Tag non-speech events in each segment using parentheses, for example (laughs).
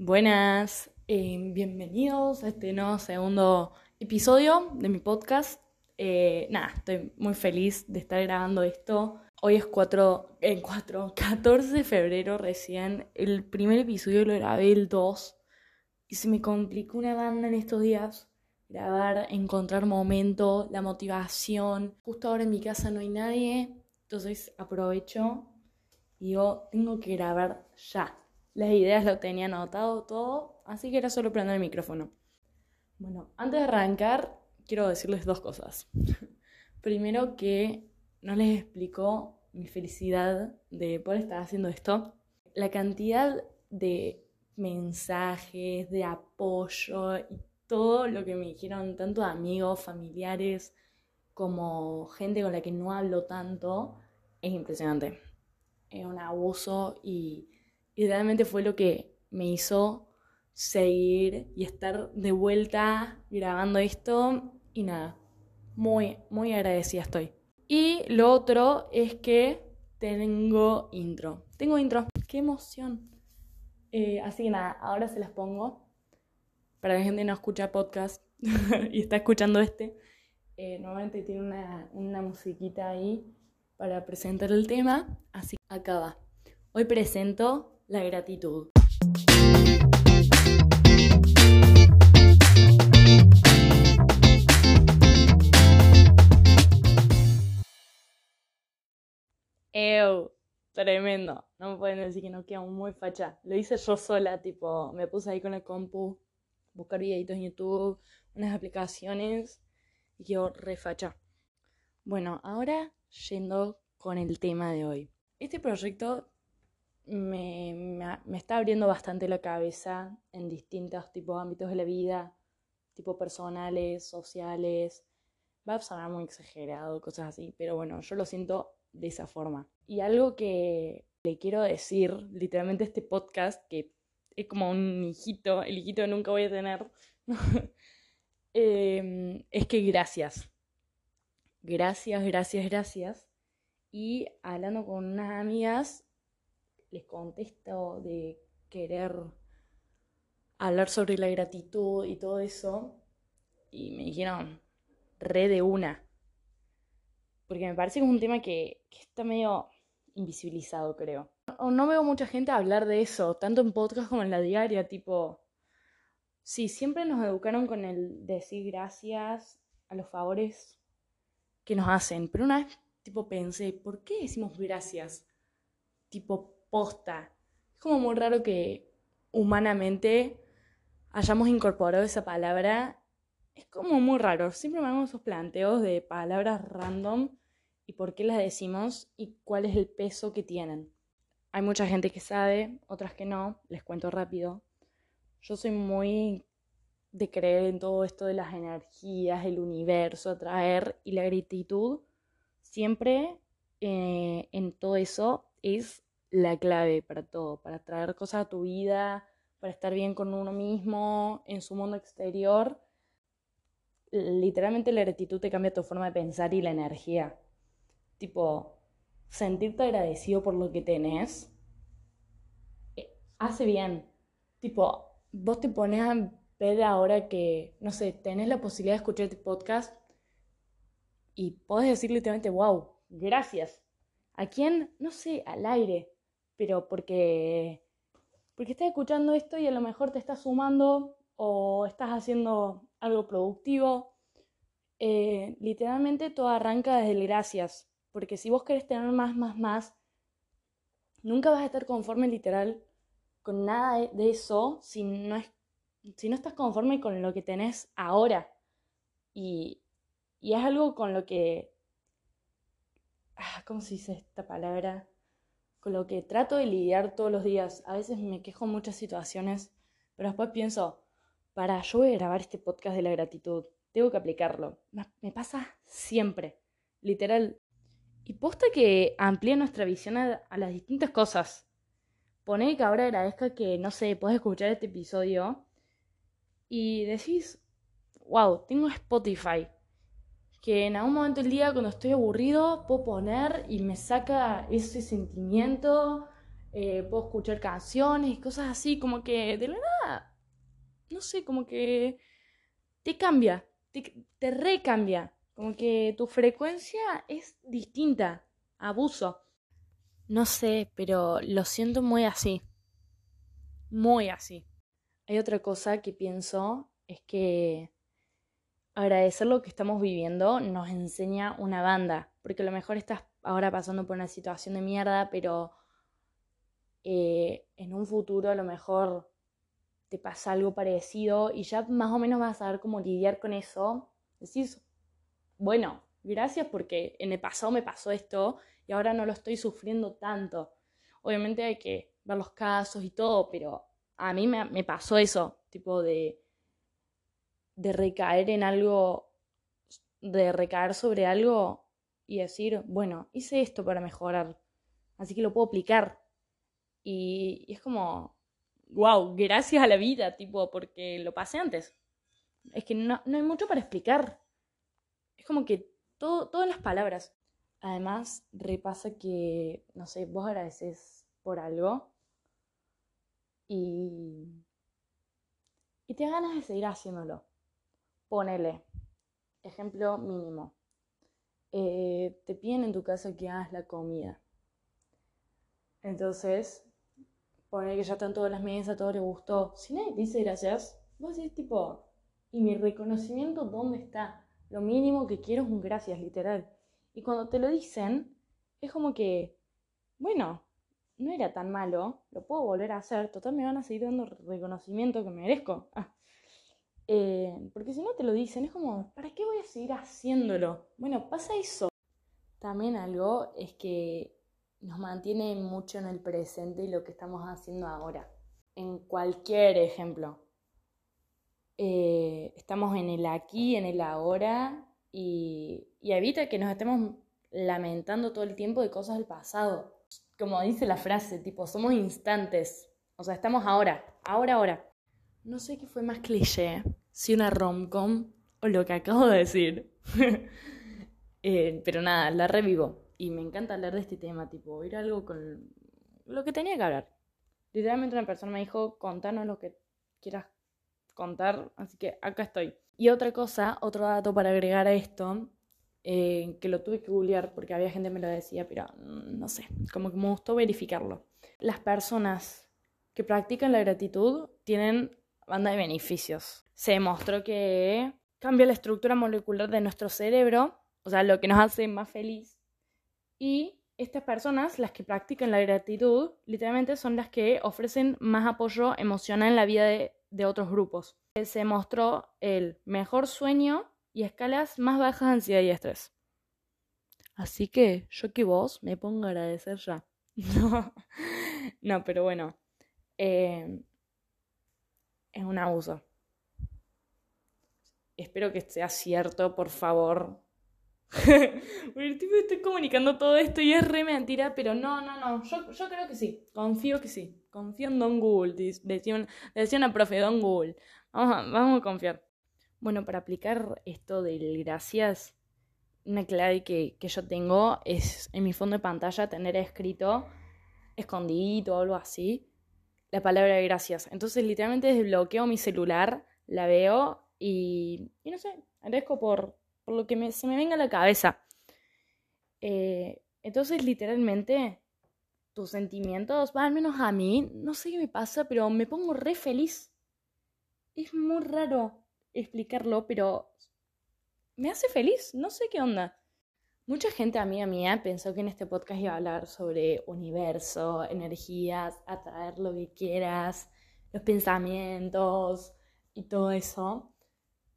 Buenas, eh, bienvenidos a este nuevo segundo episodio de mi podcast. Eh, nada, estoy muy feliz de estar grabando esto. Hoy es 4, en 4, 14 de febrero recién. El primer episodio lo grabé el 2 y se me complicó una banda en estos días. Grabar, encontrar momento, la motivación. Justo ahora en mi casa no hay nadie, entonces aprovecho y digo, tengo que grabar ya. Las ideas lo tenía anotado todo, así que era solo prender el micrófono. Bueno, antes de arrancar, quiero decirles dos cosas. (laughs) Primero que no les explico mi felicidad de poder estar haciendo esto. La cantidad de mensajes, de apoyo y todo lo que me dijeron tanto amigos, familiares, como gente con la que no hablo tanto, es impresionante. Es un abuso y y realmente fue lo que me hizo seguir y estar de vuelta grabando esto. Y nada, muy, muy agradecida estoy. Y lo otro es que tengo intro. Tengo intro. ¡Qué emoción! Eh, así que nada, ahora se las pongo. Para la gente que no escucha podcast (laughs) y está escuchando este, eh, normalmente tiene una, una musiquita ahí para presentar el tema. Así que acá. Hoy presento la gratitud. Ew, tremendo. No me pueden decir que no queda muy facha. Lo hice yo sola, tipo, me puse ahí con el compu, buscar videitos en YouTube, unas aplicaciones y quedó re facha. Bueno, ahora yendo con el tema de hoy. Este proyecto me, está abriendo bastante la cabeza en distintos tipos ámbitos de la vida, tipo personales, sociales. Va a sonar muy exagerado, cosas así, pero bueno, yo lo siento de esa forma. Y algo que le quiero decir, literalmente este podcast, que es como un hijito, el hijito que nunca voy a tener, (laughs) em, es que gracias. Gracias, gracias, gracias. Y hablando con unas amigas, les contesto de querer hablar sobre la gratitud y todo eso, y me dijeron, re de una. Porque me parece que es un tema que, está medio invisibilizado, creo. No, no veo mucha gente hablar de eso, tanto en podcast como en la diaria, tipo... Sí, siempre nos educaron con el decir gracias a los favores que nos hacen, pero una vez, tipo, pensé, ¿por qué decimos gracias? Tipo, posta. Es como muy raro que humanamente hayamos incorporado esa palabra. Es como muy raro. Siempre me hago esos planteos de palabras random y por qué las decimos y cuál es el peso que tienen. Hay mucha gente que sabe, otras que no. Les cuento rápido. Yo soy muy de creer en todo esto de las energías, el universo, atraer y la gratitud. Siempre eh, en todo eso es la clave para todo, para traer cosas a tu vida, para estar bien con uno mismo, en su mundo exterior. Literalmente la gratitud te cambia tu forma de pensar y la energía. Tipo, sentirte agradecido por lo que tenés eh, hace bien. Tipo, vos te pones a ver ahora que, no sé, tenés la posibilidad de escuchar este podcast y podés decir literalmente, wow, gracias. ¿A quién? No sé, al aire pero porque, porque estás escuchando esto y a lo mejor te estás sumando o estás haciendo algo productivo. Eh, literalmente todo arranca desde el gracias, porque si vos querés tener más, más, más, nunca vas a estar conforme literal con nada de eso si no, es, si no estás conforme con lo que tenés ahora. Y, y es algo con lo que... Ah, ¿Cómo se dice esta palabra? Con lo que trato de lidiar todos los días. A veces me quejo en muchas situaciones, pero después pienso, para, yo voy a grabar este podcast de la gratitud, tengo que aplicarlo. Me pasa siempre, literal. Y posta que amplía nuestra visión a, las distintas cosas. Pone que ahora agradezca que, no sé, puedes escuchar este episodio y decís, wow, tengo Spotify que en algún momento del día cuando estoy aburrido puedo poner y me saca ese sentimiento, eh, puedo escuchar canciones, cosas así, como que de la nada, no sé, como que te cambia, te, te recambia, como que tu frecuencia es distinta, abuso. No sé, pero lo siento muy así, muy así. Hay otra cosa que pienso, es que agradecer lo que estamos viviendo nos enseña una banda, porque a lo mejor estás ahora pasando por una situación de mierda, pero eh, en un futuro a lo mejor te pasa algo parecido y ya más o menos vas a saber cómo lidiar con eso. Decís, bueno, gracias porque en el pasado me pasó esto y ahora no lo estoy sufriendo tanto. Obviamente hay que ver los casos y todo, pero a mí me, me pasó eso, tipo de, de recaer en algo, de recaer sobre algo y decir, bueno, hice esto para mejorar, así que lo puedo aplicar. Y, es como, wow, gracias a la vida, tipo, porque lo pasé antes. Es que no, no hay mucho para explicar. Es como que todo, todas las palabras. Además, repasa que, no sé, vos agradeces por algo y, y te ganas de seguir haciéndolo. Ponele, ejemplo mínimo. Eh, te piden en tu casa que hagas la comida. Entonces, poner que ya están todas las mesas, todo le gustó. Si nadie te dice gracias, vos decís tipo, ¿y mi reconocimiento dónde está? Lo mínimo que quiero es un gracias, literal. Y cuando te lo dicen, es como que, bueno, no era tan malo, lo puedo volver a hacer, total me van a seguir dando reconocimiento que merezco. Ah. Eh, porque si no te lo dicen, es como, ¿para qué voy a seguir haciéndolo? Bueno, pasa eso. También algo es que nos mantiene mucho en el presente y lo que estamos haciendo ahora. En cualquier ejemplo. Eh, estamos en el aquí, en el ahora y, y evita que nos estemos lamentando todo el tiempo de cosas del pasado. Como dice la frase, tipo, somos instantes. O sea, estamos ahora, ahora, ahora. No sé qué fue más cliché, si una romcom o lo que acabo de decir. (laughs) Eh, pero nada, la revivo. Y me encanta hablar de este tema, tipo, ir algo con lo que tenía que hablar. Literalmente una persona me dijo, contanos lo que quieras contar, así que acá estoy. Y otra cosa, otro dato para agregar a esto, eh, que lo tuve que googlear porque había gente que me lo decía, pero mm, no sé, como que me gustó verificarlo. Las personas que practican la gratitud tienen banda de beneficios. Se demostró que cambia la estructura molecular de nuestro cerebro, o sea, lo que nos hace más feliz. Y estas personas, las que practican la gratitud, literalmente son las que ofrecen más apoyo emocional en la vida de, otros grupos. Se demostró el mejor sueño y escalas más bajas de ansiedad y estrés. Así que yo que vos me pongo a agradecer ya. (laughs) No, no pero bueno. Eh, es un abuso. Espero que sea cierto, por favor. (laughs) estoy comunicando todo esto y es re mentira, pero no, no, no. Yo, yo creo que sí. Confío que sí. Confío en Don Google. Decía, decía una profe, Don Google. Vamos a, vamos a confiar. Bueno, para aplicar esto del gracias, una clave que, que yo tengo es en mi fondo de pantalla tener escrito escondidito o algo así la palabra gracias. Entonces literalmente desbloqueo mi celular, la veo y, y no sé, agradezco por, por lo que me, se me venga a la cabeza. Eh, entonces literalmente tus sentimientos, al menos a mí, no sé qué me pasa, pero me pongo re feliz. Es muy raro explicarlo, pero me hace feliz, no sé qué onda. Mucha gente amiga mía pensó que en este podcast iba a hablar sobre universo, energías, atraer lo que quieras, los pensamientos y todo eso.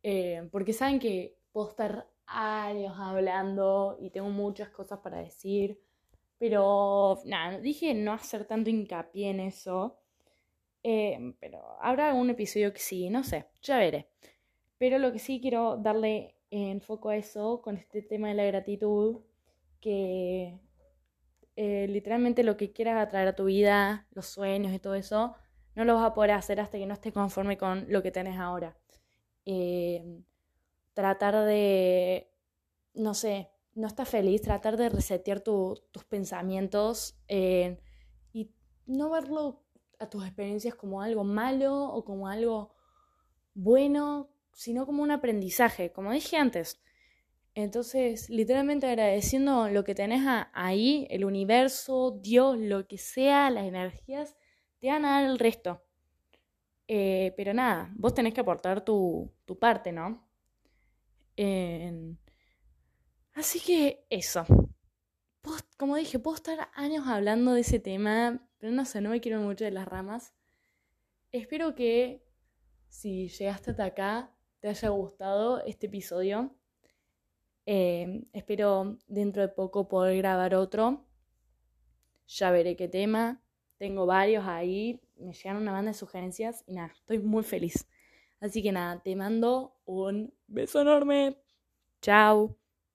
Eh, porque saben que puedo estar años hablando y tengo muchas cosas para decir. Pero nada, dije no hacer tanto hincapié en eso. Eh, pero habrá algún episodio que sí, no sé, ya veré. Pero lo que sí quiero darle enfoco a eso con este tema de la gratitud, que eh, literalmente lo que quieras atraer a tu vida, los sueños y todo eso, no lo vas a poder hacer hasta que no estés conforme con lo que tenés ahora. Eh, tratar de, no sé, no estás feliz, tratar de resetear tus pensamientos eh, y no verlo a tus experiencias como algo malo o como algo bueno, sino como un aprendizaje, como dije antes. Entonces, literalmente agradeciendo lo que tenés ahí, el universo, Dios, lo que sea, las energías, te van a dar el resto. Eh, pero nada, vos tenés que aportar tu, tu parte, ¿no? Así que eso. como dije, puedo estar años hablando de ese tema, pero no sé, no me quiero mucho de las ramas. Espero que si llegaste hasta acá, te haya gustado este episodio. Eh, espero dentro de poco poder grabar otro. Ya veré qué tema. Tengo varios ahí. Me llegan una banda de sugerencias y nada, estoy muy feliz. Así que nada, te mando un beso enorme. Chao.